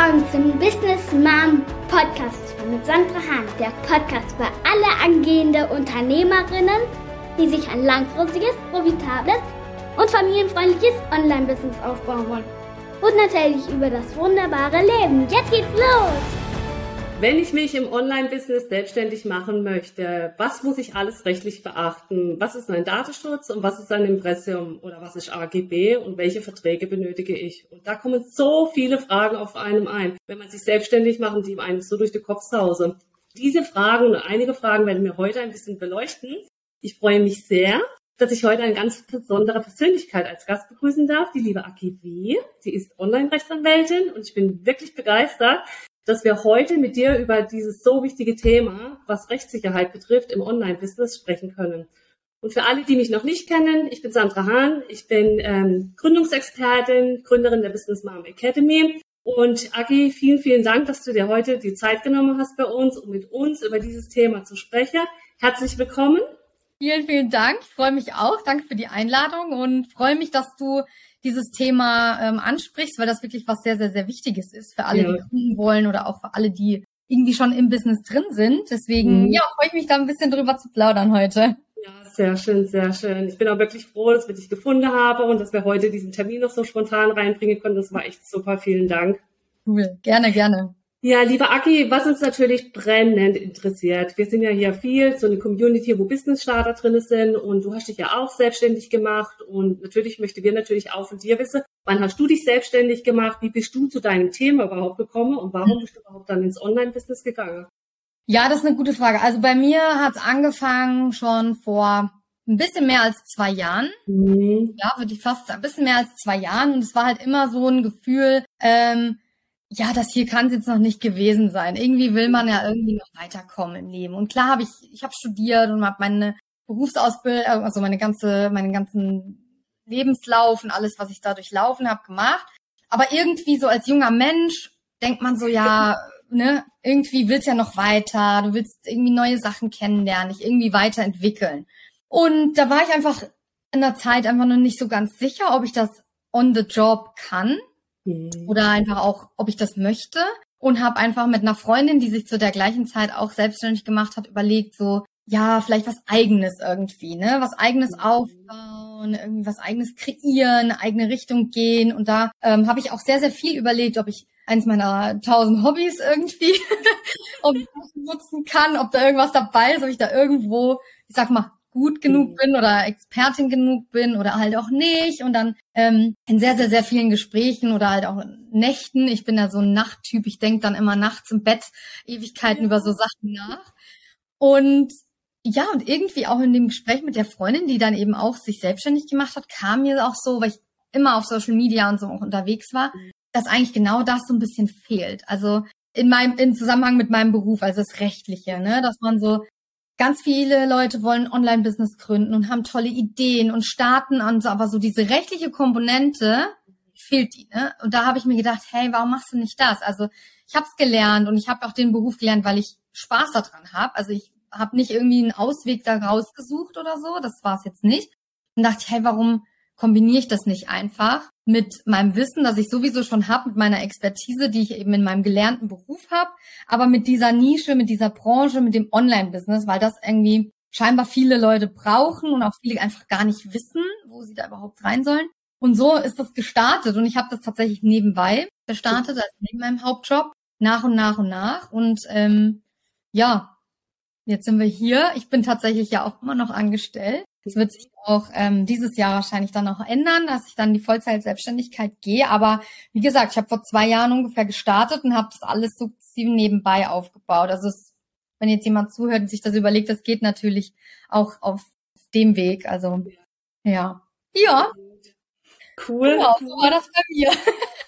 willkommen zum Business Mom Podcast mit Sandra Hahn, der Podcast für alle angehende Unternehmerinnen, die sich ein langfristiges, profitables und familienfreundliches Online-Business aufbauen wollen. Und natürlich über das wunderbare Leben. Jetzt geht's los! Wenn ich mich im Online-Business selbstständig machen möchte, was muss ich alles rechtlich beachten? Was ist mein Datenschutz und was ist ein Impressum oder was ist AGB und welche Verträge benötige ich? Und da kommen so viele Fragen auf einem ein, wenn man sich selbstständig machen, die einem so durch den Kopf sausen. Diese Fragen und einige Fragen werden wir heute ein bisschen beleuchten. Ich freue mich sehr, dass ich heute eine ganz besondere Persönlichkeit als Gast begrüßen darf, die liebe Aki. Sie ist Online-Rechtsanwältin und ich bin wirklich begeistert, dass wir heute mit dir über dieses so wichtige Thema, was Rechtssicherheit betrifft, im Online-Business sprechen können. Und für alle, die mich noch nicht kennen, ich bin Sandra Hahn, ich bin ähm, Gründungsexpertin, Gründerin der Business Mom Academy. Und Agi, vielen, vielen Dank, dass du dir heute die Zeit genommen hast bei uns, um mit uns über dieses Thema zu sprechen. Herzlich willkommen. Vielen, vielen Dank. Ich freue mich auch. Danke für die Einladung und freue mich, dass du dieses Thema ähm, ansprichst, weil das wirklich was sehr, sehr, sehr Wichtiges ist für alle, ja. die gründen wollen oder auch für alle, die irgendwie schon im Business drin sind. Deswegen, mhm. ja, freue ich mich da ein bisschen drüber zu plaudern heute. Ja, sehr schön, sehr schön. Ich bin auch wirklich froh, dass wir dich gefunden haben und dass wir heute diesen Termin noch so spontan reinbringen konnten. Das war echt super. Vielen Dank. Cool. Gerne, gerne. Ja, lieber Aki, was uns natürlich brennend interessiert. Wir sind ja hier viel, so eine Community, wo Business Starter drin sind und du hast dich ja auch selbstständig gemacht und natürlich möchten wir natürlich auch von dir wissen, wann hast du dich selbstständig gemacht? Wie bist du zu deinem Thema überhaupt gekommen und warum bist du überhaupt dann ins Online-Business gegangen? Ja, das ist eine gute Frage. Also bei mir hat es angefangen schon vor ein bisschen mehr als zwei Jahren. Mhm. Ja, würde ich fast ein bisschen mehr als zwei Jahren. Und es war halt immer so ein Gefühl, ähm, ja, das hier kann es jetzt noch nicht gewesen sein. Irgendwie will man ja irgendwie noch weiterkommen im Leben. Und klar habe ich, ich habe studiert und habe meine Berufsausbildung, also meine ganze, meinen ganzen Lebenslauf und alles, was ich da durchlaufen habe, gemacht. Aber irgendwie so als junger Mensch denkt man so, ja, ne, irgendwie willst ja noch weiter, du willst irgendwie neue Sachen kennenlernen, dich irgendwie weiterentwickeln. Und da war ich einfach in der Zeit einfach noch nicht so ganz sicher, ob ich das on the job kann Mhm. Oder einfach auch, ob ich das möchte. Und habe einfach mit einer Freundin, die sich zu der gleichen Zeit auch selbstständig gemacht hat, überlegt, so, ja, vielleicht was eigenes irgendwie, ne? Was eigenes mhm. aufbauen, irgendwie was eigenes kreieren, eigene Richtung gehen. Und da ähm, habe ich auch sehr, sehr viel überlegt, ob ich eins meiner tausend Hobbys irgendwie, ob ich das nutzen kann, ob da irgendwas dabei ist, ob ich da irgendwo, ich sag mal, gut genug mhm. bin oder Expertin genug bin oder halt auch nicht. Und dann ähm, in sehr, sehr, sehr vielen Gesprächen oder halt auch Nächten. Ich bin ja so ein Nachttyp. Ich denke dann immer nachts im Bett Ewigkeiten über so Sachen nach. Und ja, und irgendwie auch in dem Gespräch mit der Freundin, die dann eben auch sich selbstständig gemacht hat, kam mir auch so, weil ich immer auf Social Media und so auch unterwegs war, mhm. dass eigentlich genau das so ein bisschen fehlt. Also in meinem, im Zusammenhang mit meinem Beruf, also das Rechtliche, ne, dass man so ganz viele Leute wollen Online-Business gründen und haben tolle Ideen und starten und so, aber so diese rechtliche Komponente fehlt die. Ne? Und da habe ich mir gedacht, hey, warum machst du nicht das? Also ich habe es gelernt und ich habe auch den Beruf gelernt, weil ich Spaß daran habe. Also ich habe nicht irgendwie einen Ausweg da rausgesucht oder so, das war es jetzt nicht. Und dachte, hey, warum kombiniere ich das nicht einfach mit meinem Wissen, das ich sowieso schon habe, mit meiner Expertise, die ich eben in meinem gelernten Beruf habe, aber mit dieser Nische, mit dieser Branche, mit dem Online-Business, weil das irgendwie scheinbar viele Leute brauchen und auch viele einfach gar nicht wissen, wo sie da überhaupt rein sollen. Und so ist das gestartet und ich habe das tatsächlich nebenbei gestartet, also neben meinem Hauptjob, nach und nach und nach. Und ähm, ja, jetzt sind wir hier. Ich bin tatsächlich ja auch immer noch angestellt. Das wird sich auch ähm, dieses Jahr wahrscheinlich dann noch ändern, dass ich dann die Vollzeit-Selbstständigkeit gehe. Aber wie gesagt, ich habe vor zwei Jahren ungefähr gestartet und habe das alles sukzessive nebenbei aufgebaut. Also es, wenn jetzt jemand zuhört und sich das überlegt, das geht natürlich auch auf dem Weg. Also ja. Ja. Cool. Genau, so war das bei mir.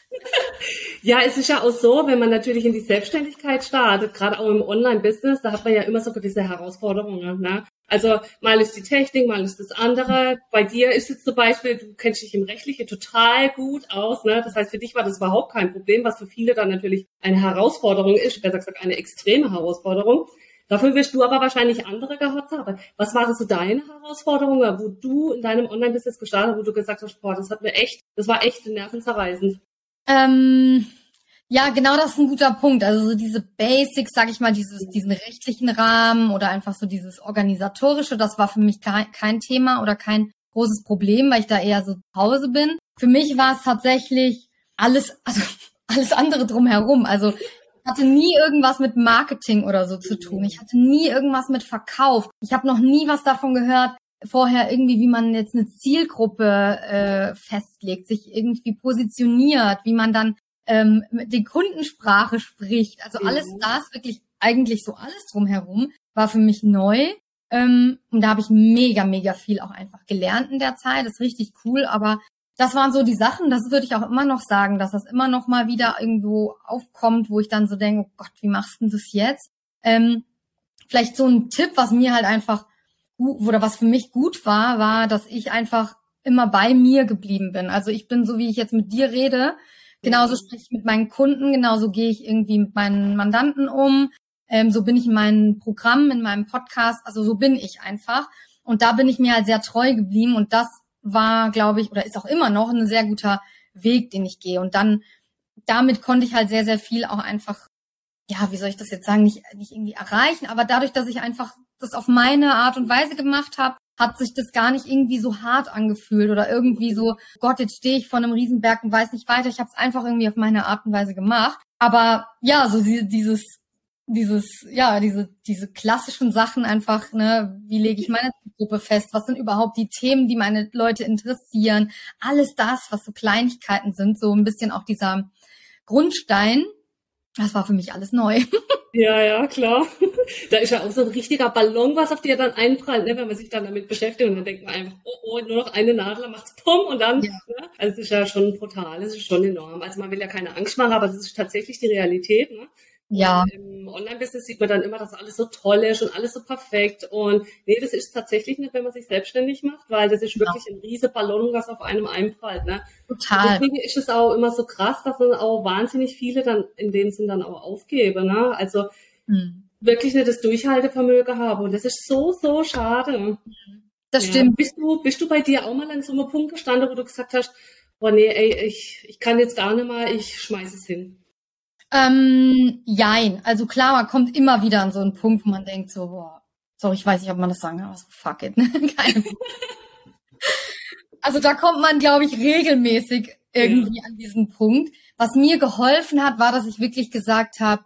Ja, es ist ja auch so, wenn man natürlich in die Selbstständigkeit startet, gerade auch im Online-Business, da hat man ja immer so gewisse Herausforderungen. Ne? Also mal ist die Technik, mal ist das andere. Bei dir ist es zum Beispiel, du kennst dich im Rechtlichen total gut aus. Ne? Das heißt, für dich war das überhaupt kein Problem, was für viele dann natürlich eine Herausforderung ist, besser gesagt eine extreme Herausforderung. Dafür wirst du aber wahrscheinlich andere gehabt haben. Was waren so deine Herausforderungen, wo du in deinem Online-Business gestartet wo du gesagt hast, boah, das hat mir echt, das war echt nervenzerreißend? Ähm, Ja, genau das ist ein guter Punkt. Also so diese Basics, sag ich mal, dieses, diesen rechtlichen Rahmen oder einfach so dieses organisatorische, das war für mich kein, kein Thema oder kein großes Problem, weil ich da eher so zu Hause bin. Für mich war es tatsächlich alles, also alles andere drumherum. Also ich hatte nie irgendwas mit Marketing oder so zu tun. Ich hatte nie irgendwas mit Verkauf. Ich habe noch nie was davon gehört, vorher irgendwie, wie man jetzt eine Zielgruppe äh, festlegt, sich irgendwie positioniert, wie man dann ähm, die Kundensprache spricht. Also alles das, wirklich eigentlich so alles drumherum, war für mich neu. Ähm, und da habe ich mega, mega viel auch einfach gelernt in der Zeit. Das ist richtig cool, aber das waren so die Sachen, das würde ich auch immer noch sagen, dass das immer noch mal wieder irgendwo aufkommt, wo ich dann so denke, oh Gott, wie machst du das jetzt? Ähm, vielleicht so ein Tipp, was mir halt einfach oder was für mich gut war, war, dass ich einfach immer bei mir geblieben bin. Also ich bin so, wie ich jetzt mit dir rede, Genauso spreche ich mit meinen Kunden, genauso gehe ich irgendwie mit meinen Mandanten um. Ähm, so bin ich in meinem Programm, in meinem Podcast. Also so bin ich einfach. Und da bin ich mir halt sehr treu geblieben. Und das war, glaube ich, oder ist auch immer noch ein sehr guter Weg, den ich gehe. Und dann damit konnte ich halt sehr, sehr viel auch einfach, ja, wie soll ich das jetzt sagen, nicht, nicht irgendwie erreichen. Aber dadurch, dass ich einfach das auf meine Art und Weise gemacht habe, hat sich das gar nicht irgendwie so hart angefühlt oder irgendwie so, Gott, jetzt stehe ich vor einem Riesenberg und weiß nicht weiter. Ich habe es einfach irgendwie auf meine Art und Weise gemacht. Aber ja, so dieses, dieses, ja, diese, diese klassischen Sachen einfach, ne, wie lege ich meine Gruppe fest? Was sind überhaupt die Themen, die meine Leute interessieren? Alles das, was so Kleinigkeiten sind, so ein bisschen auch dieser Grundstein, das war für mich alles neu. Ja, ja, klar. Da ist ja auch so ein richtiger Ballon, was auf dir dann einprallt, ne, wenn man sich dann damit beschäftigt und dann denkt man einfach, oh, oh, nur noch eine Nadel, macht's pum und dann, ja. ne? Also es ist ja schon brutal, es ist schon enorm. Also man will ja keine Angst machen, aber das ist tatsächlich die Realität, ne? Ja. Im Online-Business sieht man dann immer, dass alles so toll ist und alles so perfekt. Und nee, das ist tatsächlich nicht, wenn man sich selbstständig macht, weil das ist wirklich ein riese Ballon, was auf einem einprallt. Ne? Total. Deswegen ist es auch immer so krass, dass dann auch wahnsinnig viele dann in dem Sinn dann auch aufgeben. Ne? Also hm. wirklich nicht das Durchhaltevermögen haben. Und das ist so, so schade. Das ja. stimmt. Bist du, bist du bei dir auch mal an so einem Punkt gestanden, wo du gesagt hast, boah nee, ey, ich, ich kann jetzt gar nicht mehr, ich schmeiß es hin? Ähm, jein. Also klar, man kommt immer wieder an so einen Punkt, wo man denkt so, boah, sorry, ich weiß nicht, ob man das sagen kann, aber so, fuck it. Keine also da kommt man, glaube ich, regelmäßig irgendwie ja. an diesen Punkt. Was mir geholfen hat, war, dass ich wirklich gesagt habe,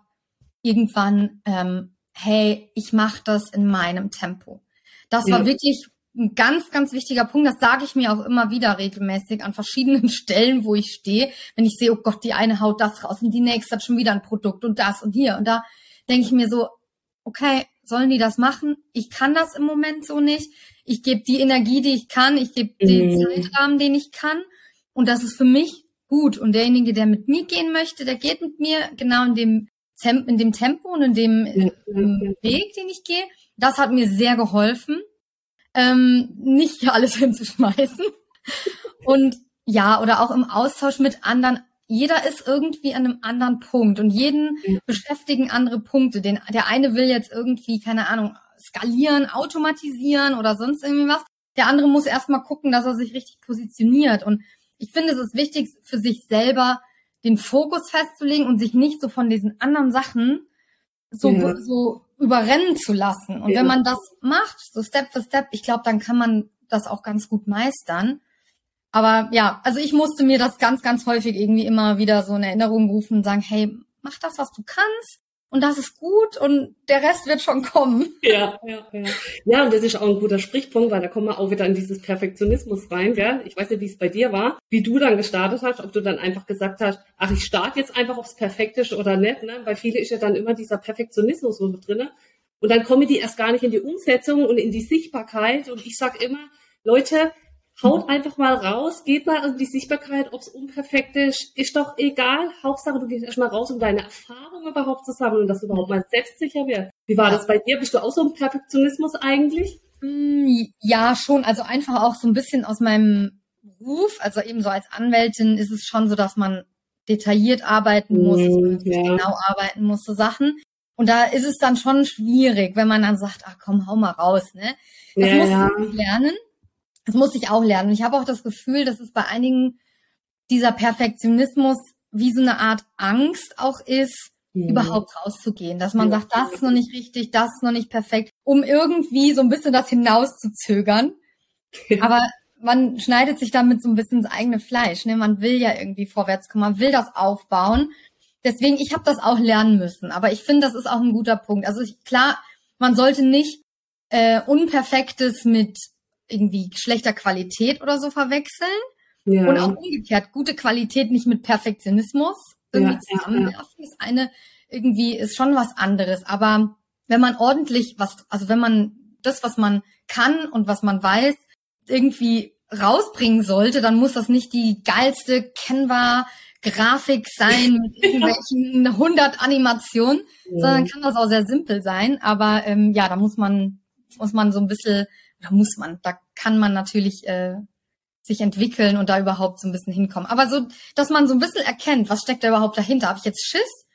irgendwann, ähm, hey, ich mache das in meinem Tempo. Das ja. war wirklich ein ganz, ganz wichtiger Punkt. Das sage ich mir auch immer wieder regelmäßig an verschiedenen Stellen, wo ich stehe. Wenn ich sehe, oh Gott, die eine haut das raus und die nächste hat schon wieder ein Produkt und das und hier und da, denke ich mir so, okay, sollen die das machen? Ich kann das im Moment so nicht. Ich gebe die Energie, die ich kann. Ich gebe mhm. den Zeitrahmen, den ich kann. Und das ist für mich gut. Und derjenige, der mit mir gehen möchte, der geht mit mir genau in dem, in dem Tempo und in dem mhm. Weg, den ich gehe. Das hat mir sehr geholfen ähm, nicht alles hinzuschmeißen. Und ja, oder auch im Austausch mit anderen. Jeder ist irgendwie an einem anderen Punkt und jeden ja. beschäftigen andere Punkte. Den, der eine will jetzt irgendwie, keine Ahnung, skalieren, automatisieren oder sonst irgendwie was. Der andere muss erstmal gucken, dass er sich richtig positioniert. Und ich finde, es ist wichtig für sich selber, den Fokus festzulegen und sich nicht so von diesen anderen Sachen so, ja. so überrennen zu lassen. Und wenn man das macht, so Step für Step, ich glaube, dann kann man das auch ganz gut meistern. Aber ja, also ich musste mir das ganz, ganz häufig irgendwie immer wieder so in Erinnerung rufen und sagen, hey, mach das, was du kannst und das ist gut und der Rest wird schon kommen. Ja, ja, ja. Ja, und das ist auch ein guter Sprichpunkt, weil da kommen wir auch wieder in dieses Perfektionismus rein, gell? Ich weiß nicht, wie es bei dir war, wie du dann gestartet hast, ob du dann einfach gesagt hast, ach, ich starte jetzt einfach, ob es perfekt ist oder nicht, ne? Weil viele ist ja dann immer dieser Perfektionismus so drinne. Und dann kommen die erst gar nicht in die Umsetzung und in die Sichtbarkeit. Und ich sag immer, Leute, Haut einfach mal raus, geht mal in die Sichtbarkeit, ob es unperfekt ist, ist doch egal. Hauptsache, du gehst erstmal raus, um deine Erfahrungen überhaupt zu sammeln und dass du überhaupt mal selbstsicher wirst. Wie war das bei dir? Bist du auch so ein Perfektionismus eigentlich? Mm, ja, schon. Also einfach auch so ein bisschen aus meinem Beruf, also eben so als Anwältin ist es schon so, dass man detailliert arbeiten muss, mm, ja. genau arbeiten muss, so Sachen. Und da ist es dann schon schwierig, wenn man dann sagt, ach komm, hau mal raus, ne? Das ja, muss man lernen. Das muss ich auch lernen. Und ich habe auch das Gefühl, dass es bei einigen dieser Perfektionismus wie so eine Art Angst auch ist, mhm. überhaupt rauszugehen. Dass man ja. sagt, das ist noch nicht richtig, das ist noch nicht perfekt, um irgendwie so ein bisschen das hinauszuzögern. Aber man schneidet sich damit so ein bisschen ins eigene Fleisch. Ne? Man will ja irgendwie vorwärts kommen, man will das aufbauen. Deswegen, ich habe das auch lernen müssen. Aber ich finde, das ist auch ein guter Punkt. Also ich, klar, man sollte nicht äh, Unperfektes mit irgendwie schlechter Qualität oder so verwechseln. Ja. Und auch umgekehrt, gute Qualität nicht mit Perfektionismus irgendwie ja, zusammenwerfen. Ja, ist eine, irgendwie ist schon was anderes. Aber wenn man ordentlich was, also wenn man das, was man kann und was man weiß, irgendwie rausbringen sollte, dann muss das nicht die geilste Canva Grafik sein mit irgendwelchen 100 Animationen, sondern kann das auch sehr simpel sein. Aber ähm, ja, da muss man muss man so ein bisschen, da muss man, da kann man natürlich äh, sich entwickeln und da überhaupt so ein bisschen hinkommen. Aber so, dass man so ein bisschen erkennt, was steckt da überhaupt dahinter. Habe ich jetzt Schiss,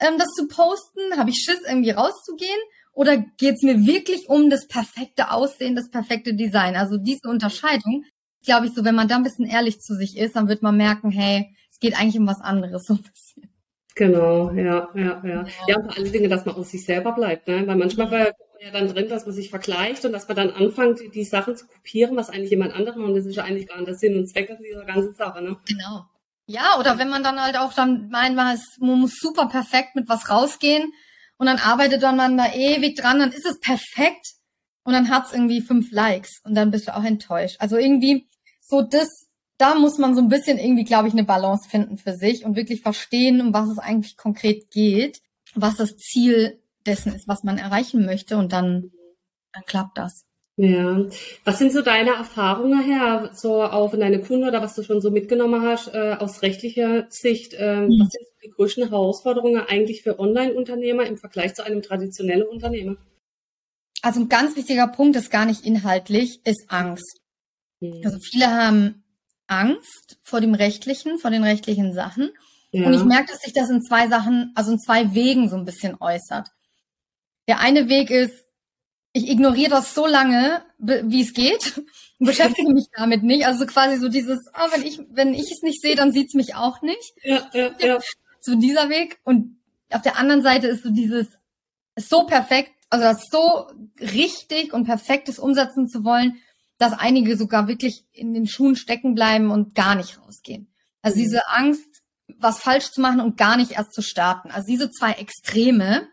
ähm, das zu posten? Habe ich Schiss, irgendwie rauszugehen? Oder geht's mir wirklich um das perfekte Aussehen, das perfekte Design? Also diese Unterscheidung, glaube ich, so, wenn man da ein bisschen ehrlich zu sich ist, dann wird man merken, hey, es geht eigentlich um was anderes so ein bisschen. Genau, ja, ja, ja. Ja, und vor allen Dingen, dass man aus sich selber bleibt, ne? Weil manchmal ja dann drin, dass man sich vergleicht und dass man dann anfängt, die, Sachen zu kopieren, was eigentlich jemand anderes macht. Und das ist ja eigentlich gar nicht der Sinn und Zweck dieser ganzen Sache. Ne? Genau. Ja, oder wenn man dann halt auch dann meint, man, man muss super perfekt mit was rausgehen und dann arbeitet dann man da ewig dran, dann ist es perfekt und dann hat's irgendwie fünf Likes und dann bist du auch enttäuscht. Also irgendwie so das, da muss man so ein bisschen irgendwie, glaube ich, eine Balance finden für sich und wirklich verstehen, um was es eigentlich konkret geht, was das Ziel dessen ist, was man erreichen möchte und dann, dann klappt das. Ja, was sind so deine Erfahrungen her, so auch in deine Kunden oder was du schon so mitgenommen hast äh, aus rechtlicher Sicht? Äh, mhm. Was sind so die größten Herausforderungen eigentlich für Online-Unternehmer im Vergleich zu einem traditionellen Unternehmer? Also ein ganz wichtiger Punkt ist gar nicht inhaltlich, ist Angst. Mhm. Also viele haben Angst vor dem Rechtlichen, vor den rechtlichen Sachen. Ja. Und ich merke, dass sich das in zwei Sachen, also in zwei Wegen so ein bisschen äußert. Der eine Weg ist, ich ignoriere das so lange, wie es geht, und beschäftige mich damit nicht. Also quasi so dieses, ah, wenn ich, wenn ich es nicht sehe, dann sieht's mich auch nicht. Ja, ja, ja. So dieser Weg. Und auf der anderen Seite ist so dieses, ist so perfekt, also das so richtig und perfektes umsetzen zu wollen, dass einige sogar wirklich in den Schuhen stecken bleiben und gar nicht rausgehen. Also mhm. diese Angst, was falsch zu machen und gar nicht erst zu starten. Also diese zwei Extreme,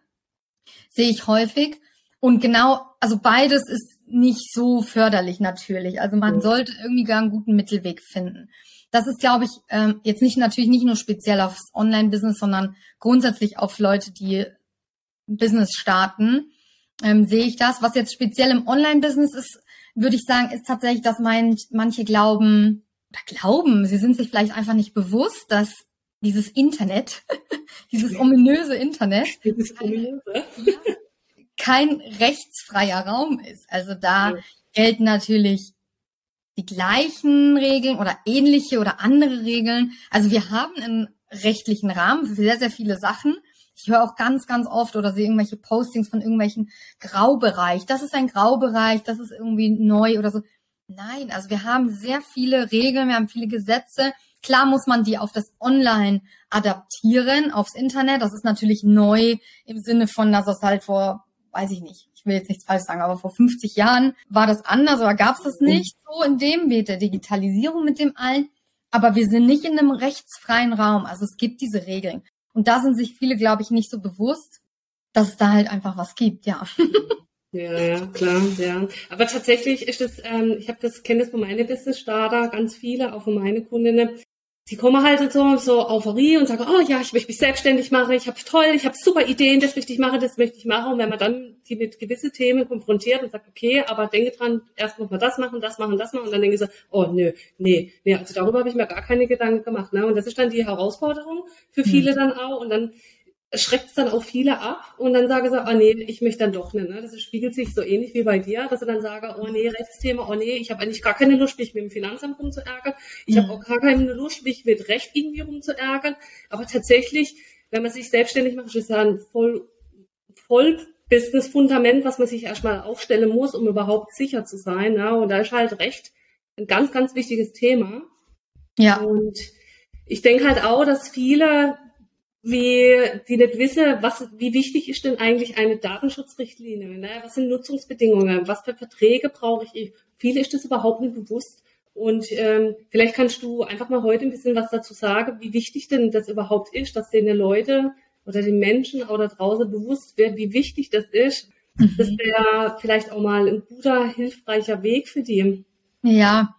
sehe ich häufig. Und genau, also beides ist nicht so förderlich natürlich. Also man sollte irgendwie gar einen guten Mittelweg finden. Das ist, glaube ich, ähm, jetzt nicht natürlich nicht nur speziell aufs Online-Business, sondern grundsätzlich auf Leute, die Business starten, ähm, sehe ich das. Was jetzt speziell im Online-Business ist, würde ich sagen, ist tatsächlich, dass mein, manche glauben, oder glauben, sie sind sich vielleicht einfach nicht bewusst, dass dieses Internet, dieses ominöse Internet, dieses ominöse. kein rechtsfreier Raum ist. Also da ja. gelten natürlich die gleichen Regeln oder ähnliche oder andere Regeln. Also wir haben einen rechtlichen Rahmen für sehr, sehr viele Sachen. Ich höre auch ganz, ganz oft oder sehe irgendwelche Postings von irgendwelchen Graubereich. Das ist ein Graubereich, das ist irgendwie neu oder so. Nein, also wir haben sehr viele Regeln, wir haben viele Gesetze. Klar muss man die auf das Online adaptieren, aufs Internet. Das ist natürlich neu im Sinne von, dass es halt vor, weiß ich nicht, ich will jetzt nichts falsch sagen, aber vor 50 Jahren war das anders oder gab es das mhm. nicht so in dem Weg der Digitalisierung mit dem allen. Aber wir sind nicht in einem rechtsfreien Raum. Also es gibt diese Regeln. Und da sind sich viele, glaube ich, nicht so bewusst, dass es da halt einfach was gibt, ja. Ja, ja, klar, ja. Aber tatsächlich ist das, ähm, ich habe das, kenne das von meinen Business Starter, ganz viele, auch von meinen Kundinnen, die kommen halt so, so Euphorie und sagen, oh ja, ich möchte mich selbstständig machen, ich habe toll, ich habe super Ideen, das möchte ich machen, das möchte ich machen. Und wenn man dann die mit gewisse Themen konfrontiert und sagt, okay, aber denke dran, erst muss man das machen, das machen, das machen, und dann denke ich so, oh nö, nee, nee, also darüber habe ich mir gar keine Gedanken gemacht. Ne? Und das ist dann die Herausforderung für viele mhm. dann auch. Und dann schreckt es dann auch viele ab und dann sage sie, oh nee, ich möchte dann doch nicht. Ne? Das spiegelt sich so ähnlich wie bei dir, dass sie dann sagen, oh nee, Rechtsthema, oh nee, ich habe eigentlich gar keine Lust, mich mit dem Finanzamt rumzuärgern. Ich mhm. habe auch gar keine Lust, mich mit Recht irgendwie rumzuärgern. Aber tatsächlich, wenn man sich selbstständig macht, ist ja ein voll, voll Business-Fundament, was man sich erstmal aufstellen muss, um überhaupt sicher zu sein. Ne? Und da ist halt Recht ein ganz, ganz wichtiges Thema. Ja. Und ich denke halt auch, dass viele, wie, die nicht wissen, was, wie wichtig ist denn eigentlich eine Datenschutzrichtlinie? Ne? Was sind Nutzungsbedingungen? Was für Verträge brauche ich? Viele ist das überhaupt nicht bewusst. Und ähm, vielleicht kannst du einfach mal heute ein bisschen was dazu sagen, wie wichtig denn das überhaupt ist, dass den Leute oder den Menschen auch da draußen bewusst wird, wie wichtig das ist. Mhm. Das wäre vielleicht auch mal ein guter, hilfreicher Weg für die. Ja,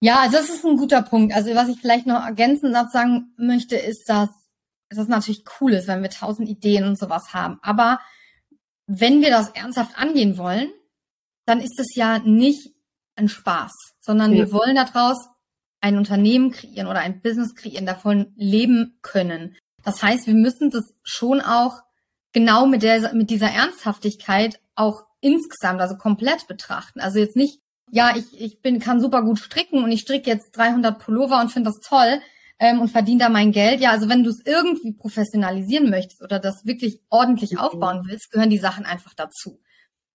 ja, also das ist ein guter Punkt. Also was ich vielleicht noch ergänzend sagen möchte, ist, dass es natürlich cool ist, wenn wir tausend Ideen und sowas haben. Aber wenn wir das ernsthaft angehen wollen, dann ist es ja nicht ein Spaß, sondern ja. wir wollen daraus ein Unternehmen kreieren oder ein Business kreieren, davon leben können. Das heißt, wir müssen das schon auch genau mit der, mit dieser Ernsthaftigkeit auch insgesamt, also komplett betrachten. Also jetzt nicht ja, ich, ich bin, kann super gut stricken und ich stricke jetzt 300 Pullover und finde das toll ähm, und verdiene da mein Geld. Ja, also wenn du es irgendwie professionalisieren möchtest oder das wirklich ordentlich mhm. aufbauen willst, gehören die Sachen einfach dazu.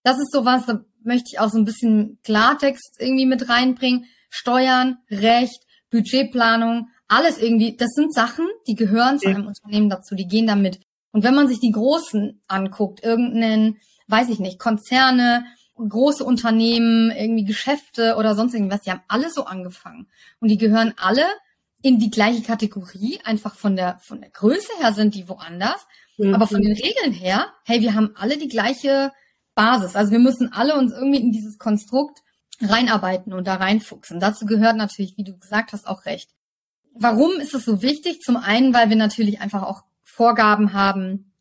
Das ist sowas, da möchte ich auch so ein bisschen Klartext irgendwie mit reinbringen. Steuern, Recht, Budgetplanung, alles irgendwie, das sind Sachen, die gehören zu einem Unternehmen dazu, die gehen damit. Und wenn man sich die Großen anguckt, irgendeinen, weiß ich nicht, Konzerne, große Unternehmen, irgendwie Geschäfte oder sonst irgendwas, die haben alle so angefangen. Und die gehören alle in die gleiche Kategorie, einfach von der, von der Größe her sind die woanders. Mhm. Aber von den Regeln her, hey, wir haben alle die gleiche Basis. Also wir müssen alle uns irgendwie in dieses Konstrukt reinarbeiten und da reinfuchsen. Dazu gehört natürlich, wie du gesagt hast, auch recht. Warum ist es so wichtig? Zum einen, weil wir natürlich einfach auch Vorgaben haben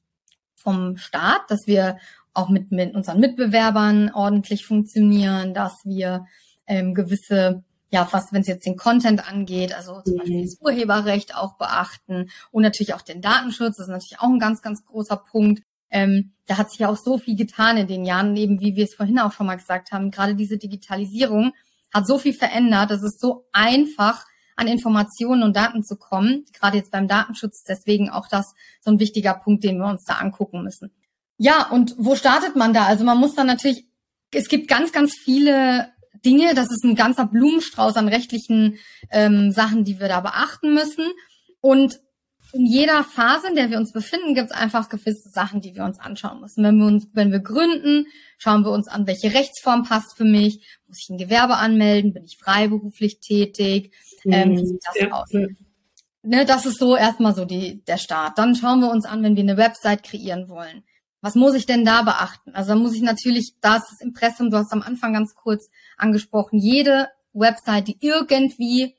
vom Staat, dass wir auch mit, mit unseren Mitbewerbern ordentlich funktionieren, dass wir ähm, gewisse, ja, was, wenn es jetzt den Content angeht, also zum Beispiel mhm. das Urheberrecht auch beachten und natürlich auch den Datenschutz, das ist natürlich auch ein ganz, ganz großer Punkt. Ähm, da hat sich ja auch so viel getan in den Jahren, eben wie wir es vorhin auch schon mal gesagt haben. Gerade diese Digitalisierung hat so viel verändert. Es ist so einfach, an Informationen und Daten zu kommen. Gerade jetzt beim Datenschutz, deswegen auch das so ein wichtiger Punkt, den wir uns da angucken müssen. Ja, und wo startet man da? Also man muss dann natürlich, es gibt ganz, ganz viele Dinge, das ist ein ganzer Blumenstrauß an rechtlichen ähm, Sachen, die wir da beachten müssen. Und in jeder Phase, in der wir uns befinden, gibt es einfach gewisse Sachen, die wir uns anschauen müssen. Wenn wir uns, wenn wir gründen, schauen wir uns an, welche Rechtsform passt für mich. Muss ich ein Gewerbe anmelden? Bin ich freiberuflich tätig? Ähm, wie sieht das ja. aus? Ne, das ist so erstmal so die, der Start. Dann schauen wir uns an, wenn wir eine Website kreieren wollen. Was muss ich denn da beachten? Also da muss ich natürlich, da ist das Impressum, du hast am Anfang ganz kurz angesprochen, jede Website, die irgendwie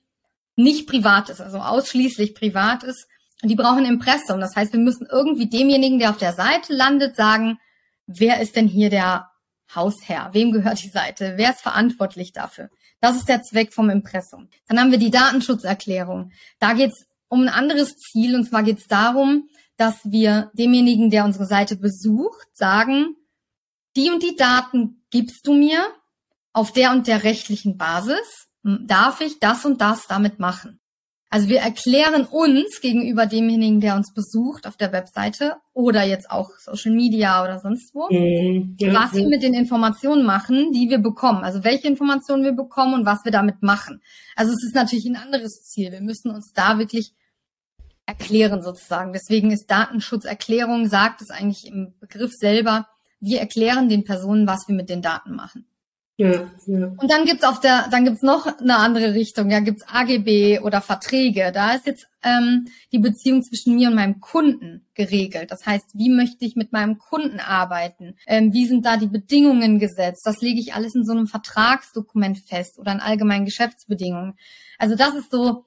nicht privat ist, also ausschließlich privat ist, die brauchen Impressum. Das heißt, wir müssen irgendwie demjenigen, der auf der Seite landet, sagen, wer ist denn hier der Hausherr? Wem gehört die Seite? Wer ist verantwortlich dafür? Das ist der Zweck vom Impressum. Dann haben wir die Datenschutzerklärung. Da geht es um ein anderes Ziel, und zwar geht es darum, dass wir demjenigen, der unsere Seite besucht, sagen, die und die Daten gibst du mir auf der und der rechtlichen Basis, darf ich das und das damit machen. Also wir erklären uns gegenüber demjenigen, der uns besucht auf der Webseite oder jetzt auch Social Media oder sonst wo, mhm, was wir mit den Informationen machen, die wir bekommen. Also welche Informationen wir bekommen und was wir damit machen. Also es ist natürlich ein anderes Ziel. Wir müssen uns da wirklich erklären sozusagen. Deswegen ist Datenschutzerklärung, sagt es eigentlich im Begriff selber, wir erklären den Personen, was wir mit den Daten machen. Ja, ja. Und dann gibt's auf der, dann gibt's noch eine andere Richtung. Ja, gibt's AGB oder Verträge. Da ist jetzt ähm, die Beziehung zwischen mir und meinem Kunden geregelt. Das heißt, wie möchte ich mit meinem Kunden arbeiten? Ähm, wie sind da die Bedingungen gesetzt? Das lege ich alles in so einem Vertragsdokument fest oder in allgemeinen Geschäftsbedingungen. Also das ist so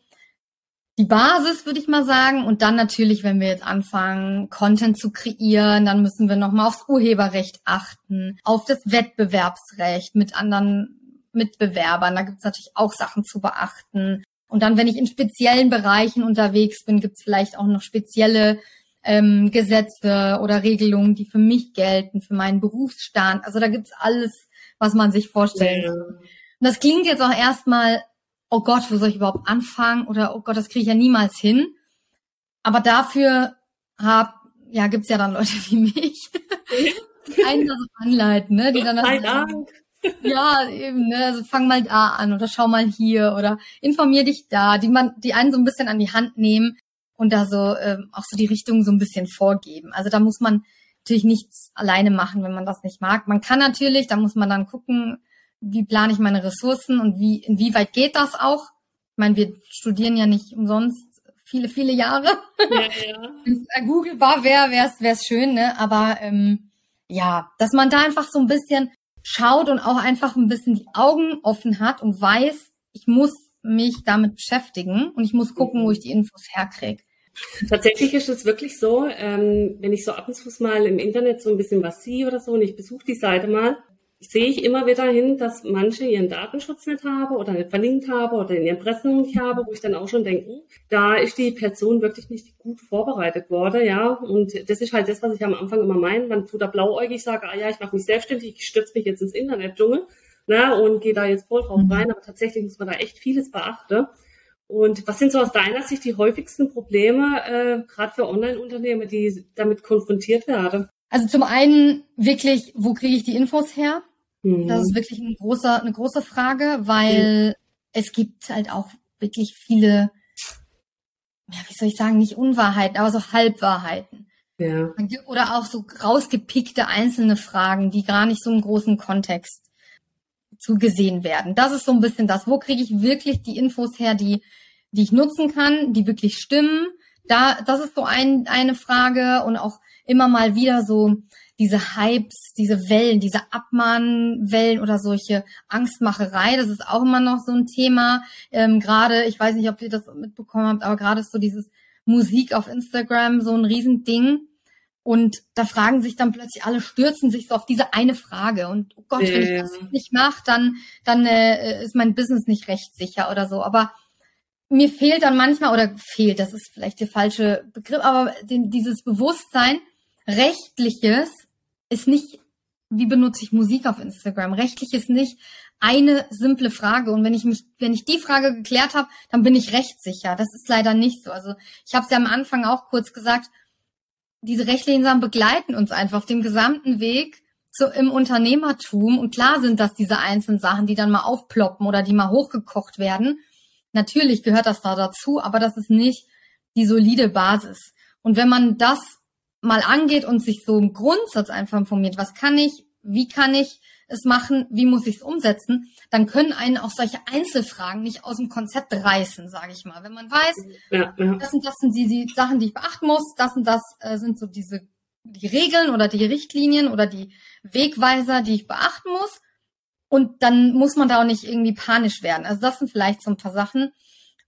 die Basis, würde ich mal sagen. Und dann natürlich, wenn wir jetzt anfangen, Content zu kreieren, dann müssen wir nochmal aufs Urheberrecht achten, auf das Wettbewerbsrecht mit anderen Mitbewerbern. Da gibt es natürlich auch Sachen zu beachten. Und dann, wenn ich in speziellen Bereichen unterwegs bin, gibt es vielleicht auch noch spezielle ähm, Gesetze oder Regelungen, die für mich gelten, für meinen Berufsstand. Also da gibt's alles, was man sich vorstellen kann. Und das klingt jetzt auch erstmal oh Gott, wo soll ich überhaupt anfangen? Oder oh Gott, das kriege ich ja niemals hin. Aber dafür hab, ja, gibt's ja dann Leute wie mich, die einen da so anleiten, ne? Die dann, dann sagen, ja, eben, ne? Also fang mal da an oder schau mal hier oder informier dich da, die man, die einen so ein bisschen an die Hand nehmen und da so ähm, auch so die Richtung so ein bisschen vorgeben. Also da muss man natürlich nichts alleine machen, wenn man das nicht mag. Man kann natürlich, da muss man dann gucken, wie plane ich meine Ressourcen und wie, inwieweit geht das auch. Ich meine, wir studieren ja nicht umsonst viele, viele Jahre. Ja, ja. Wenn es googlebar wäre, wäre es schön, ne? Aber ähm, ja, dass man da einfach so ein bisschen schaut und auch einfach ein bisschen die Augen offen hat und weiß, ich muss mich damit beschäftigen und ich muss gucken, wo ich die Infos herkriege. Tatsächlich ist es wirklich so, ähm, wenn ich so ab und zu mal im Internet so ein bisschen was sehe oder so und ich besuche die Seite mal, sehe ich immer wieder hin, dass manche ihren Datenschutz nicht haben oder nicht verlinkt haben oder in ihren Pressungen nicht haben, wo ich dann auch schon denke, hm, da ist die Person wirklich nicht gut vorbereitet worden, ja. Und das ist halt das, was ich am Anfang immer meine. Man tut da blauäugig, sage, ah ja, ich mache mich selbstständig, ich stürze mich jetzt ins Internet-Dschungel, ne, und gehe da jetzt voll drauf rein. Aber tatsächlich muss man da echt vieles beachten. Und was sind so aus deiner Sicht die häufigsten Probleme, äh, gerade für Online-Unternehmen, die damit konfrontiert werden? Also zum einen wirklich, wo kriege ich die Infos her? Mhm. Das ist wirklich ein großer, eine große Frage, weil mhm. es gibt halt auch wirklich viele, ja, wie soll ich sagen, nicht Unwahrheiten, aber so Halbwahrheiten. Ja. Oder auch so rausgepickte einzelne Fragen, die gar nicht so im großen Kontext zugesehen werden. Das ist so ein bisschen das. Wo kriege ich wirklich die Infos her, die, die ich nutzen kann, die wirklich stimmen? Da, das ist so ein, eine Frage und auch immer mal wieder so diese Hypes, diese Wellen, diese Abmahnwellen oder solche Angstmacherei, das ist auch immer noch so ein Thema. Ähm, gerade, ich weiß nicht, ob ihr das mitbekommen habt, aber gerade ist so dieses Musik auf Instagram so ein Riesending. Und da fragen sich dann plötzlich alle, stürzen sich so auf diese eine Frage. Und oh Gott, wenn ich das nicht mache, dann, dann äh, ist mein Business nicht rechtssicher oder so. Aber mir fehlt dann manchmal, oder fehlt, das ist vielleicht der falsche Begriff, aber den, dieses Bewusstsein, rechtliches ist nicht, wie benutze ich Musik auf Instagram? Rechtlich ist nicht eine simple Frage. Und wenn ich mich, wenn ich die Frage geklärt habe, dann bin ich rechtssicher. Das ist leider nicht so. Also ich habe es ja am Anfang auch kurz gesagt, diese rechtlichen Sachen begleiten uns einfach auf dem gesamten Weg zu, im Unternehmertum. Und klar sind das diese einzelnen Sachen, die dann mal aufploppen oder die mal hochgekocht werden. Natürlich gehört das da dazu, aber das ist nicht die solide Basis. Und wenn man das mal angeht und sich so im Grundsatz einfach informiert, was kann ich, wie kann ich es machen, wie muss ich es umsetzen, dann können einen auch solche Einzelfragen nicht aus dem Konzept reißen, sage ich mal. Wenn man weiß, ja, ja. das und das sind die, die, Sachen, die ich beachten muss, das und das äh, sind so diese die Regeln oder die Richtlinien oder die Wegweiser, die ich beachten muss. Und dann muss man da auch nicht irgendwie panisch werden. Also das sind vielleicht so ein paar Sachen.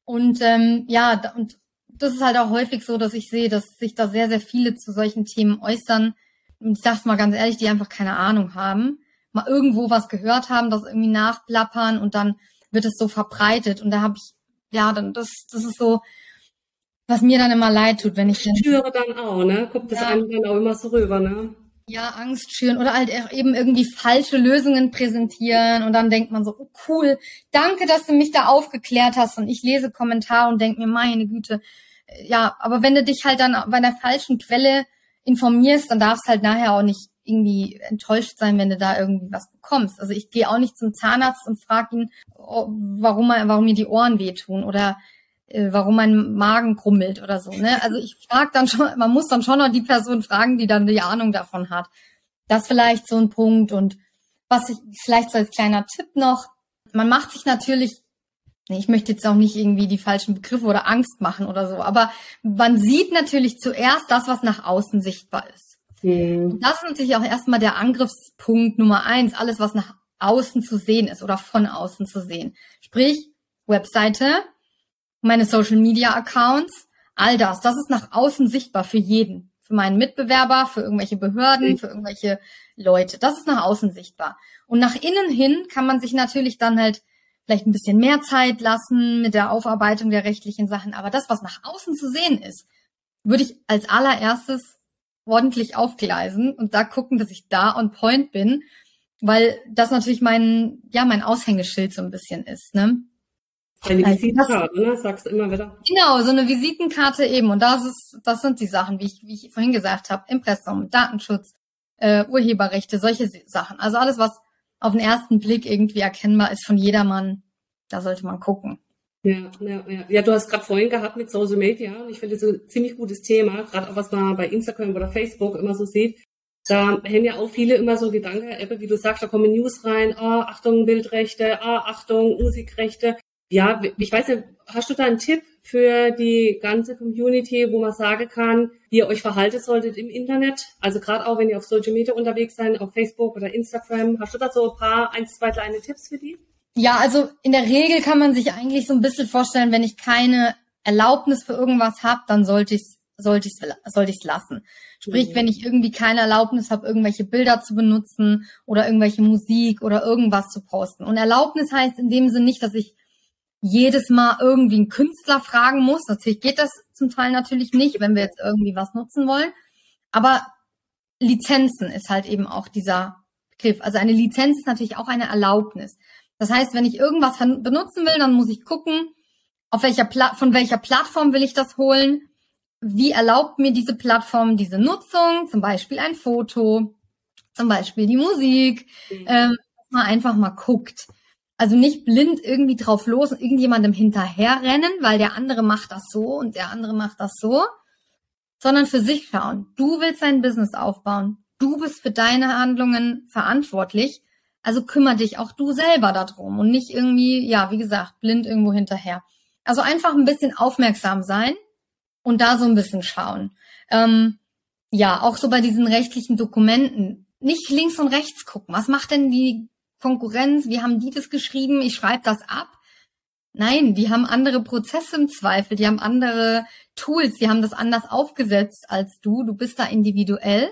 Und ähm, ja, und das ist halt auch häufig so, dass ich sehe, dass sich da sehr, sehr viele zu solchen Themen äußern. Ich sag's mal ganz ehrlich, die einfach keine Ahnung haben, mal irgendwo was gehört haben, das irgendwie nachplappern und dann wird es so verbreitet. Und da habe ich, ja, dann das, das ist so, was mir dann immer leid tut, wenn ich dann. Schüre dann auch, ne? Kommt das ja. einem dann auch immer so rüber, ne? Ja, Angst schüren oder halt eben irgendwie falsche Lösungen präsentieren und dann denkt man so, oh cool, danke, dass du mich da aufgeklärt hast und ich lese Kommentare und denke mir, meine Güte, ja, aber wenn du dich halt dann bei der falschen Quelle informierst, dann darfst halt nachher auch nicht irgendwie enttäuscht sein, wenn du da irgendwie was bekommst. Also ich gehe auch nicht zum Zahnarzt und frage ihn, oh, warum, warum mir die Ohren wehtun oder äh, warum mein Magen krummelt oder so. Ne? Also ich frage dann schon, man muss dann schon noch die Person fragen, die dann die Ahnung davon hat. Das vielleicht so ein Punkt. Und was ich vielleicht so als kleiner Tipp noch, man macht sich natürlich ich möchte jetzt auch nicht irgendwie die falschen Begriffe oder Angst machen oder so, aber man sieht natürlich zuerst das, was nach außen sichtbar ist. Mhm. Das ist natürlich auch erstmal der Angriffspunkt Nummer eins, alles, was nach außen zu sehen ist oder von außen zu sehen. Sprich, Webseite, meine Social Media Accounts, all das, das ist nach außen sichtbar für jeden. Für meinen Mitbewerber, für irgendwelche Behörden, mhm. für irgendwelche Leute. Das ist nach außen sichtbar. Und nach innen hin kann man sich natürlich dann halt vielleicht ein bisschen mehr Zeit lassen mit der Aufarbeitung der rechtlichen Sachen. Aber das, was nach außen zu sehen ist, würde ich als allererstes ordentlich aufgleisen und da gucken, dass ich da on point bin, weil das natürlich mein, ja, mein Aushängeschild so ein bisschen ist, ne? Eine Visitenkarte, ne? Sagst du immer wieder. Genau, so eine Visitenkarte eben. Und das ist, das sind die Sachen, wie ich, wie ich vorhin gesagt habe, Impressum, Datenschutz, äh, Urheberrechte, solche Sachen. Also alles, was auf den ersten Blick irgendwie erkennbar ist von jedermann. Da sollte man gucken. Ja, ja, ja. ja du hast gerade vorhin gehabt mit Social Media ich finde das ein ziemlich gutes Thema, gerade auch was man bei Instagram oder Facebook immer so sieht. Da hängen ja auch viele immer so Gedanken, wie du sagst, da kommen News rein, oh, Achtung, Bildrechte, oh, Achtung, Musikrechte. Ja, ich weiß nicht, hast du da einen Tipp für die ganze Community, wo man sagen kann, wie ihr euch verhalten solltet im Internet? Also gerade auch, wenn ihr auf Social Media unterwegs seid, auf Facebook oder Instagram, hast du da so ein paar, ein, zwei kleine Tipps für die? Ja, also in der Regel kann man sich eigentlich so ein bisschen vorstellen, wenn ich keine Erlaubnis für irgendwas habe, dann sollte ich sollte ich sollte ich's lassen. Sprich, mhm. wenn ich irgendwie keine Erlaubnis habe, irgendwelche Bilder zu benutzen oder irgendwelche Musik oder irgendwas zu posten. Und Erlaubnis heißt in dem Sinne nicht, dass ich jedes Mal irgendwie einen Künstler fragen muss. Natürlich geht das zum Teil natürlich nicht, wenn wir jetzt irgendwie was nutzen wollen. Aber Lizenzen ist halt eben auch dieser Begriff. Also eine Lizenz ist natürlich auch eine Erlaubnis. Das heißt, wenn ich irgendwas benutzen will, dann muss ich gucken, auf welcher Pla von welcher Plattform will ich das holen? Wie erlaubt mir diese Plattform diese Nutzung? Zum Beispiel ein Foto, zum Beispiel die Musik, mhm. ähm, dass man einfach mal guckt. Also nicht blind irgendwie drauf los und irgendjemandem hinterherrennen, weil der andere macht das so und der andere macht das so, sondern für sich schauen. Du willst dein Business aufbauen. Du bist für deine Handlungen verantwortlich. Also kümmere dich auch du selber darum und nicht irgendwie, ja, wie gesagt, blind irgendwo hinterher. Also einfach ein bisschen aufmerksam sein und da so ein bisschen schauen. Ähm, ja, auch so bei diesen rechtlichen Dokumenten. Nicht links und rechts gucken. Was macht denn die Konkurrenz? Wie haben die das geschrieben? Ich schreibe das ab. Nein, die haben andere Prozesse im Zweifel, die haben andere Tools, die haben das anders aufgesetzt als du. Du bist da individuell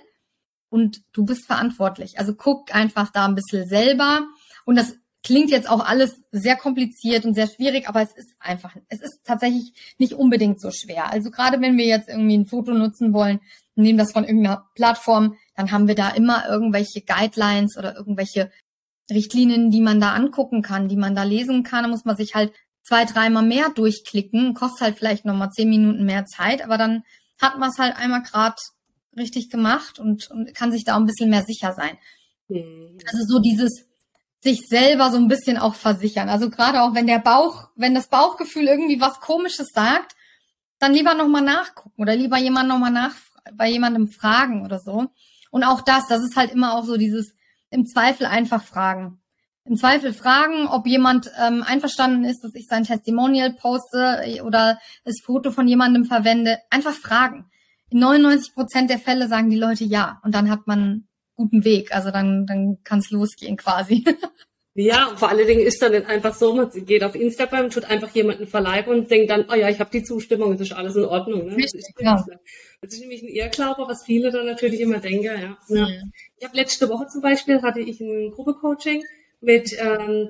und du bist verantwortlich. Also guck einfach da ein bisschen selber. Und das klingt jetzt auch alles sehr kompliziert und sehr schwierig, aber es ist einfach, es ist tatsächlich nicht unbedingt so schwer. Also gerade wenn wir jetzt irgendwie ein Foto nutzen wollen, nehmen das von irgendeiner Plattform, dann haben wir da immer irgendwelche Guidelines oder irgendwelche Richtlinien, die man da angucken kann, die man da lesen kann. Da muss man sich halt zwei, dreimal mehr durchklicken, kostet halt vielleicht nochmal zehn Minuten mehr Zeit, aber dann hat man es halt einmal gerade richtig gemacht und, und kann sich da auch ein bisschen mehr sicher sein. Mhm. Also so dieses sich selber so ein bisschen auch versichern. Also gerade auch wenn der Bauch, wenn das Bauchgefühl irgendwie was Komisches sagt, dann lieber nochmal nachgucken oder lieber jemand nochmal nach, bei jemandem fragen oder so. Und auch das, das ist halt immer auch so dieses im Zweifel einfach fragen. Im Zweifel fragen, ob jemand ähm, einverstanden ist, dass ich sein Testimonial poste oder das Foto von jemandem verwende. Einfach fragen in 99 Prozent der Fälle sagen die Leute ja. Und dann hat man einen guten Weg. Also dann, dann kann es losgehen quasi. Ja, und vor allen Dingen ist dann nicht einfach so, man geht auf Instagram, tut einfach jemanden verleiben und denkt dann, oh ja, ich habe die Zustimmung, es ist alles in Ordnung. Ne? Richtig, ja. Das ist nämlich ein Irrglaube, was viele dann natürlich immer denken. Ja. ja. Ich habe letzte Woche zum Beispiel, hatte ich ein Gruppecoaching mit ähm,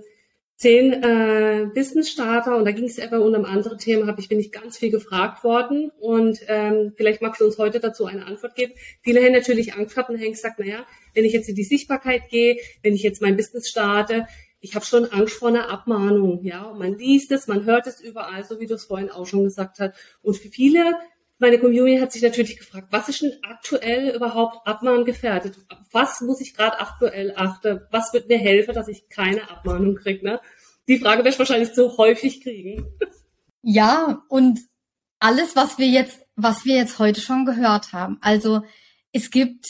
zehn äh, Business-Starter und da ging es aber unter einem anderen Thema, habe ich bin ich ganz viel gefragt worden und ähm, vielleicht magst du uns heute dazu eine Antwort geben. Viele haben natürlich Angst gehabt und haben gesagt, naja, wenn ich jetzt in die Sichtbarkeit gehe, wenn ich jetzt mein Business starte, ich habe schon Angst vor einer Abmahnung, ja. Und man liest es, man hört es überall, so wie du es vorhin auch schon gesagt hast. Und für viele meine Community hat sich natürlich gefragt, was ist denn aktuell überhaupt abmahngefährdet? Was muss ich gerade aktuell achten? Was wird mir helfen, dass ich keine Abmahnung kriege? Ne? Die Frage werde ich wahrscheinlich so häufig kriegen. Ja, und alles, was wir jetzt, was wir jetzt heute schon gehört haben. Also es gibt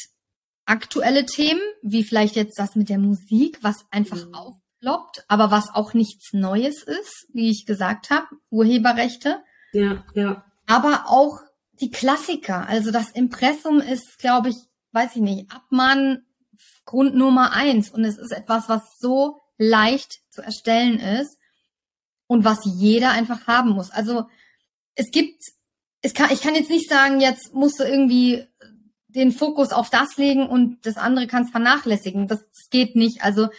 aktuelle Themen, wie vielleicht jetzt das mit der Musik, was einfach mhm. aufploppt, aber was auch nichts Neues ist, wie ich gesagt habe, Urheberrechte. Ja, ja. Aber auch die Klassiker. Also das Impressum ist, glaube ich, weiß ich nicht, Abmahn Grund Nummer eins. Und es ist etwas, was so leicht zu erstellen ist und was jeder einfach haben muss. Also es gibt, es kann, ich kann jetzt nicht sagen, jetzt musst du irgendwie den Fokus auf das legen und das andere kannst vernachlässigen. Das, das geht nicht. Also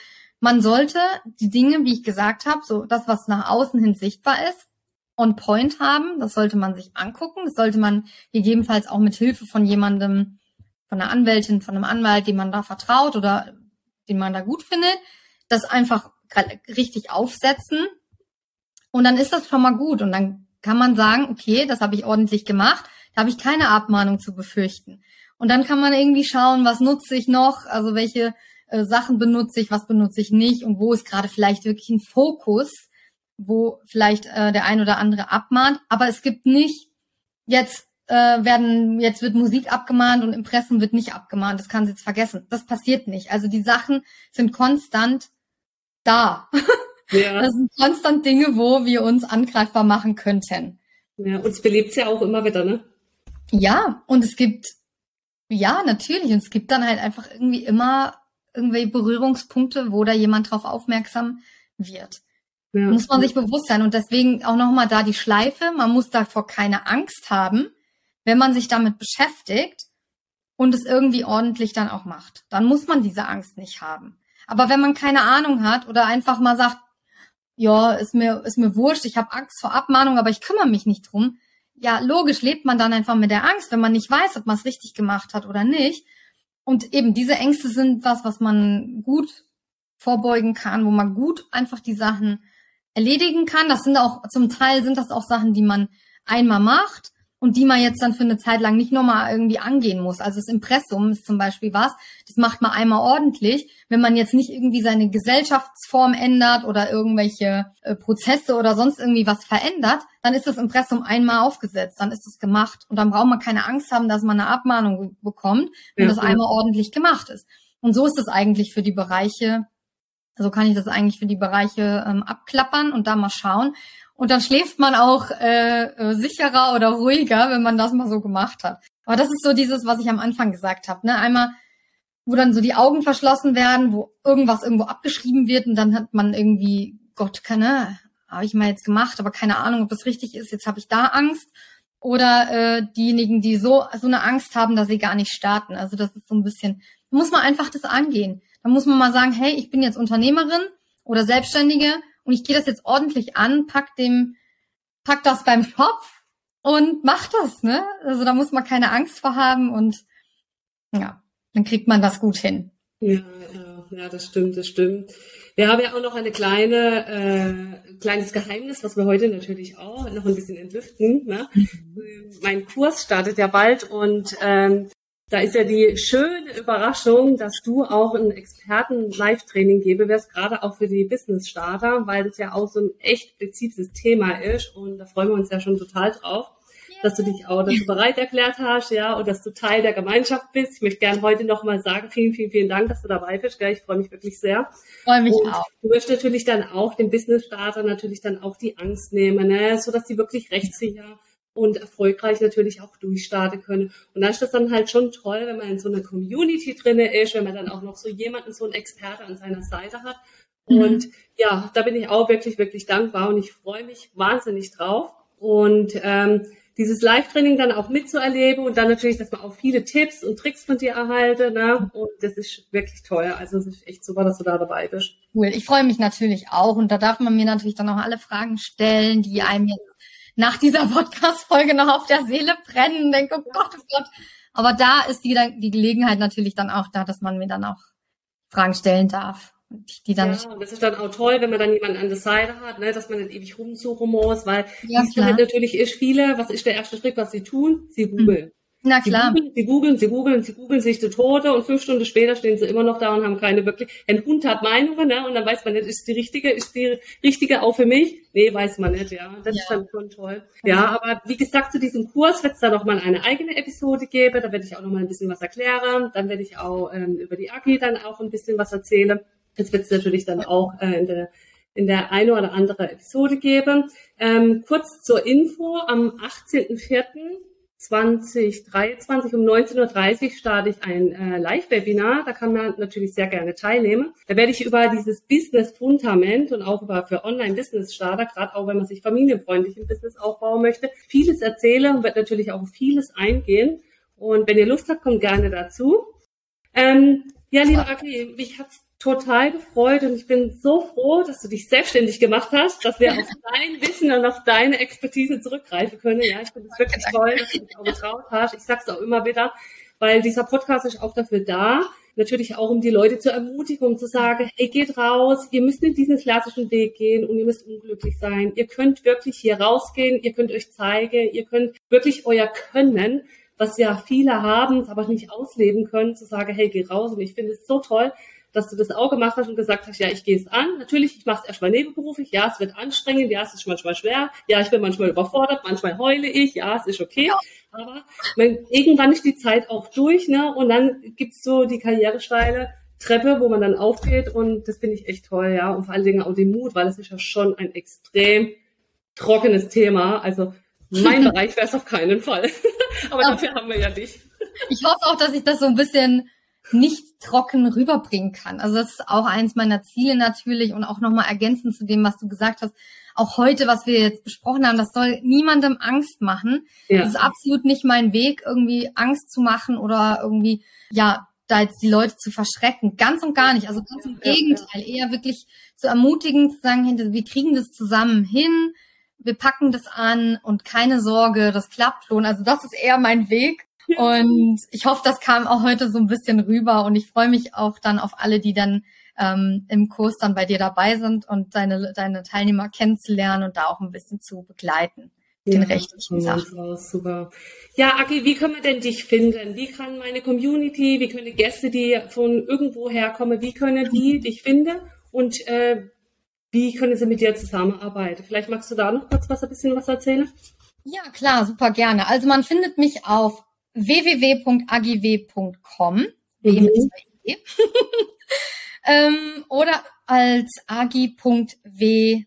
man sollte die Dinge, wie ich gesagt habe, so das, was nach außen hin sichtbar ist, on point haben. Das sollte man sich angucken. Das sollte man gegebenenfalls auch mit Hilfe von jemandem, von einer Anwältin, von einem Anwalt, dem man da vertraut oder den man da gut findet, das einfach richtig aufsetzen. Und dann ist das schon mal gut. Und dann kann man sagen, okay, das habe ich ordentlich gemacht. Da habe ich keine Abmahnung zu befürchten. Und dann kann man irgendwie schauen, was nutze ich noch, also welche äh, Sachen benutze ich, was benutze ich nicht und wo ist gerade vielleicht wirklich ein Fokus, wo vielleicht äh, der ein oder andere abmahnt. Aber es gibt nicht jetzt äh, werden jetzt wird Musik abgemahnt und Impressen wird nicht abgemahnt. Das kann sie jetzt vergessen. Das passiert nicht. Also die Sachen sind konstant da. Ja. Das sind konstant Dinge, wo wir uns angreifbar machen könnten. Ja, uns belebt ja auch immer wieder, ne? Ja, und es gibt, ja, natürlich, und es gibt dann halt einfach irgendwie immer irgendwelche Berührungspunkte, wo da jemand drauf aufmerksam wird. Ja. Muss man sich bewusst sein. Und deswegen auch nochmal da die Schleife. Man muss davor keine Angst haben, wenn man sich damit beschäftigt und es irgendwie ordentlich dann auch macht. Dann muss man diese Angst nicht haben. Aber wenn man keine Ahnung hat oder einfach mal sagt, ja, ist mir, ist mir wurscht, ich habe Angst vor Abmahnung, aber ich kümmere mich nicht drum. Ja, logisch lebt man dann einfach mit der Angst, wenn man nicht weiß, ob man es richtig gemacht hat oder nicht. Und eben diese Ängste sind was, was man gut vorbeugen kann, wo man gut einfach die Sachen erledigen kann. Das sind auch, zum Teil sind das auch Sachen, die man einmal macht und die man jetzt dann für eine Zeit lang nicht nochmal irgendwie angehen muss. Also das Impressum ist zum Beispiel was, das macht man einmal ordentlich. Wenn man jetzt nicht irgendwie seine Gesellschaftsform ändert oder irgendwelche äh, Prozesse oder sonst irgendwie was verändert, dann ist das Impressum einmal aufgesetzt, dann ist es gemacht. Und dann braucht man keine Angst haben, dass man eine Abmahnung bekommt, wenn ja, das einmal ordentlich gemacht ist. Und so ist es eigentlich für die Bereiche, so kann ich das eigentlich für die Bereiche ähm, abklappern und da mal schauen. Und dann schläft man auch äh, äh, sicherer oder ruhiger, wenn man das mal so gemacht hat. Aber das ist so dieses, was ich am Anfang gesagt habe. Ne? Einmal, wo dann so die Augen verschlossen werden, wo irgendwas irgendwo abgeschrieben wird und dann hat man irgendwie, Gott, keine, habe ich mal jetzt gemacht, aber keine Ahnung, ob das richtig ist. Jetzt habe ich da Angst. Oder äh, diejenigen, die so so eine Angst haben, dass sie gar nicht starten. Also das ist so ein bisschen, muss man einfach das angehen. Da muss man mal sagen, hey, ich bin jetzt Unternehmerin oder Selbstständige und ich gehe das jetzt ordentlich an, pack dem, pack das beim Schopf und mach das, ne? Also da muss man keine Angst vor haben und ja, dann kriegt man das gut hin. Ja, ja, ja, das stimmt, das stimmt. Wir haben ja auch noch eine kleine, äh, kleines Geheimnis, was wir heute natürlich auch noch ein bisschen entlüften. Ne? Mhm. Mein Kurs startet ja bald und ähm, da ist ja die schöne Überraschung, dass du auch ein Experten-Live-Training gebe wirst, gerade auch für die Business-Starter, weil das ja auch so ein echt spezifisches Thema ist und da freuen wir uns ja schon total drauf, dass du dich auch dazu bereit erklärt hast, ja, und dass du Teil der Gemeinschaft bist. Ich möchte gerne heute nochmal sagen, vielen, vielen, vielen Dank, dass du dabei bist, gell? ich freue mich wirklich sehr. Freue mich und auch. Du wirst natürlich dann auch dem Business-Starter natürlich dann auch die Angst nehmen, ne, so dass die wirklich rechtssicher und erfolgreich natürlich auch durchstarten können. Und da ist das dann halt schon toll, wenn man in so einer Community drinne ist, wenn man dann auch noch so jemanden, so einen Experte an seiner Seite hat. Mhm. Und ja, da bin ich auch wirklich, wirklich dankbar und ich freue mich wahnsinnig drauf. Und ähm, dieses Live-Training dann auch mitzuerleben und dann natürlich, dass man auch viele Tipps und Tricks von dir erhalte. Ne? Und das ist wirklich toll. Also es ist echt super, dass du da dabei bist. Cool. Ich freue mich natürlich auch. Und da darf man mir natürlich dann auch alle Fragen stellen, die einem jetzt nach dieser Podcast-Folge noch auf der Seele brennen und denke, oh Gott, oh Gott. Aber da ist die, die Gelegenheit natürlich dann auch da, dass man mir dann auch Fragen stellen darf. Die dann ja, und das ist dann auch toll, wenn man dann jemanden an der Seite hat, ne, dass man nicht ewig rumsuchen muss, weil ja, halt natürlich ist viele, was ist der erste Schritt, was sie tun? Sie googeln. Na klar. Sie googeln, sie googeln, sie googeln sich zu Tode und fünf Stunden später stehen sie immer noch da und haben keine wirklich. Ein Hund hat Meinungen, ne? Und dann weiß man nicht, ist die richtige, ist die richtige auch für mich? Nee, weiß man nicht, ja. Das ja. ist dann schon toll. Ja, aber wie gesagt, zu diesem Kurs wird es da nochmal eine eigene Episode geben. Da werde ich auch nochmal ein bisschen was erklären. Dann werde ich auch ähm, über die AGI dann auch ein bisschen was erzählen. Jetzt wird es natürlich dann auch äh, in der in der eine oder andere Episode geben. Ähm, kurz zur Info, am 18.04. 2023 um 19.30 Uhr starte ich ein äh, Live-Webinar. Da kann man natürlich sehr gerne teilnehmen. Da werde ich über dieses Business-Fundament und auch über für Online-Business-Starter, gerade auch wenn man sich familienfreundlich im Business aufbauen möchte, vieles erzählen und wird natürlich auch vieles eingehen. Und wenn ihr Lust habt, kommt gerne dazu. Ähm, ja, liebe Aki, mich hat's total gefreut und ich bin so froh, dass du dich selbstständig gemacht hast, dass wir auf dein Wissen und auf deine Expertise zurückgreifen können. Ja, ich finde es wirklich toll, dass du dich auch getraut hast. Ich sag's auch immer wieder, weil dieser Podcast ist auch dafür da, natürlich auch um die Leute zu ermutigen, um zu sagen, hey, geht raus, ihr müsst nicht diesen klassischen Weg gehen und ihr müsst unglücklich sein. Ihr könnt wirklich hier rausgehen, ihr könnt euch zeigen, ihr könnt wirklich euer Können, was ja viele haben, aber nicht ausleben können, zu sagen, hey, geh raus. Und ich finde es so toll, dass du das auch gemacht hast und gesagt hast, ja, ich gehe es an. Natürlich, ich mache es erstmal nebenberuflich. Ja, es wird anstrengend. Ja, es ist manchmal schwer. Ja, ich bin manchmal überfordert. Manchmal heule ich. Ja, es ist okay. Ja. Aber man, irgendwann ist die Zeit auch durch, ne? Und dann gibt's so die Karrieresteile, Treppe, wo man dann aufgeht und das finde ich echt toll, ja. Und vor allen Dingen auch den Mut, weil es ist ja schon ein extrem trockenes Thema. Also mein Bereich wäre es auf keinen Fall. Aber dafür haben wir ja dich. Ich hoffe auch, dass ich das so ein bisschen nicht trocken rüberbringen kann. Also das ist auch eins meiner Ziele natürlich und auch nochmal ergänzend zu dem, was du gesagt hast. Auch heute, was wir jetzt besprochen haben, das soll niemandem Angst machen. Ja. Das ist absolut nicht mein Weg, irgendwie Angst zu machen oder irgendwie, ja, da jetzt die Leute zu verschrecken. Ganz und gar nicht. Also ganz im Gegenteil. Eher wirklich zu ermutigen, zu sagen, wir kriegen das zusammen hin, wir packen das an und keine Sorge, das klappt schon. Also das ist eher mein Weg. Und ich hoffe, das kam auch heute so ein bisschen rüber. Und ich freue mich auch dann auf alle, die dann ähm, im Kurs dann bei dir dabei sind und deine, deine Teilnehmer kennenzulernen und da auch ein bisschen zu begleiten den ja, rechtlichen Sachen. Super. Ja, Aki, wie können wir denn dich finden? Wie kann meine Community, wie können Gäste, die von irgendwo herkommen, wie können die dich finden? Und äh, wie können sie mit dir zusammenarbeiten? Vielleicht magst du da noch kurz was ein bisschen was erzählen? Ja, klar, super gerne. Also man findet mich auf www.agiw.com mhm. ähm, oder als agi.w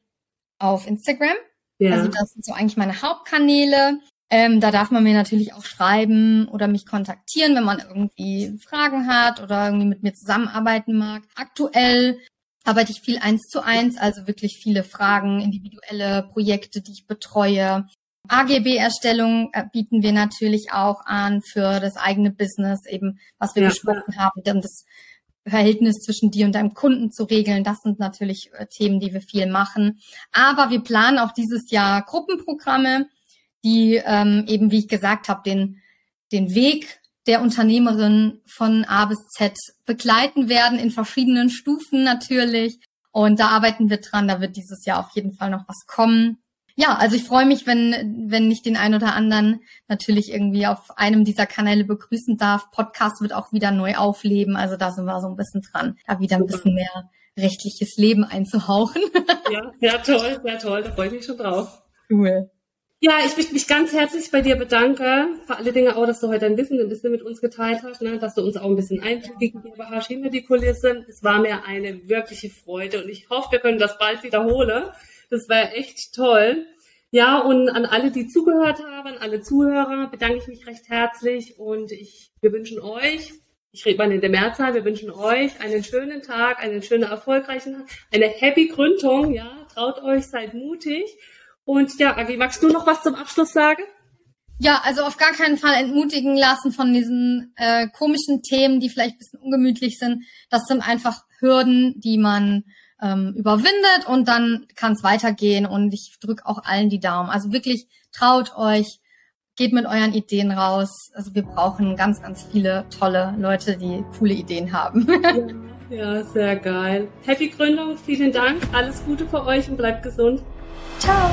auf Instagram. Ja. Also das sind so eigentlich meine Hauptkanäle. Ähm, da darf man mir natürlich auch schreiben oder mich kontaktieren, wenn man irgendwie Fragen hat oder irgendwie mit mir zusammenarbeiten mag. Aktuell arbeite ich viel eins zu eins, also wirklich viele Fragen, individuelle Projekte, die ich betreue. AGB-Erstellung äh, bieten wir natürlich auch an für das eigene Business, eben was wir ja. besprochen haben, um das Verhältnis zwischen dir und deinem Kunden zu regeln. Das sind natürlich äh, Themen, die wir viel machen. Aber wir planen auch dieses Jahr Gruppenprogramme, die ähm, eben, wie ich gesagt habe, den, den Weg der Unternehmerin von A bis Z begleiten werden, in verschiedenen Stufen natürlich. Und da arbeiten wir dran. Da wird dieses Jahr auf jeden Fall noch was kommen ja, also ich freue mich, wenn, wenn ich den einen oder anderen natürlich irgendwie auf einem dieser Kanäle begrüßen darf. Podcast wird auch wieder neu aufleben. Also da sind wir so ein bisschen dran, da wieder ein bisschen mehr rechtliches Leben einzuhauchen. Ja, ja, toll, sehr toll. Da freue ich mich schon drauf. Cool. Ja, ich möchte mich ganz herzlich bei dir bedanken. Vor alle Dinge auch, dass du heute ein Wissen, ein bisschen mit uns geteilt hast, ne? dass du uns auch ein bisschen Einblick gegeben hast hinter die Kulissen. Es war mir eine wirkliche Freude und ich hoffe, wir können das bald wiederholen. Das war echt toll. Ja, und an alle, die zugehört haben, an alle Zuhörer, bedanke ich mich recht herzlich und ich, wir wünschen euch, ich rede mal in der Mehrzahl, wir wünschen euch einen schönen Tag, einen schönen, erfolgreichen eine happy Gründung, ja, traut euch, seid mutig. Und ja, Agi, magst du noch was zum Abschluss sagen? Ja, also auf gar keinen Fall entmutigen lassen von diesen äh, komischen Themen, die vielleicht ein bisschen ungemütlich sind. Das sind einfach Hürden, die man ähm, überwindet und dann kann es weitergehen und ich drücke auch allen die Daumen. Also wirklich traut euch, geht mit euren Ideen raus. Also wir brauchen ganz, ganz viele tolle Leute, die coole Ideen haben. ja, ja, sehr geil. Happy Gründung, vielen Dank, alles Gute für euch und bleibt gesund. Ciao.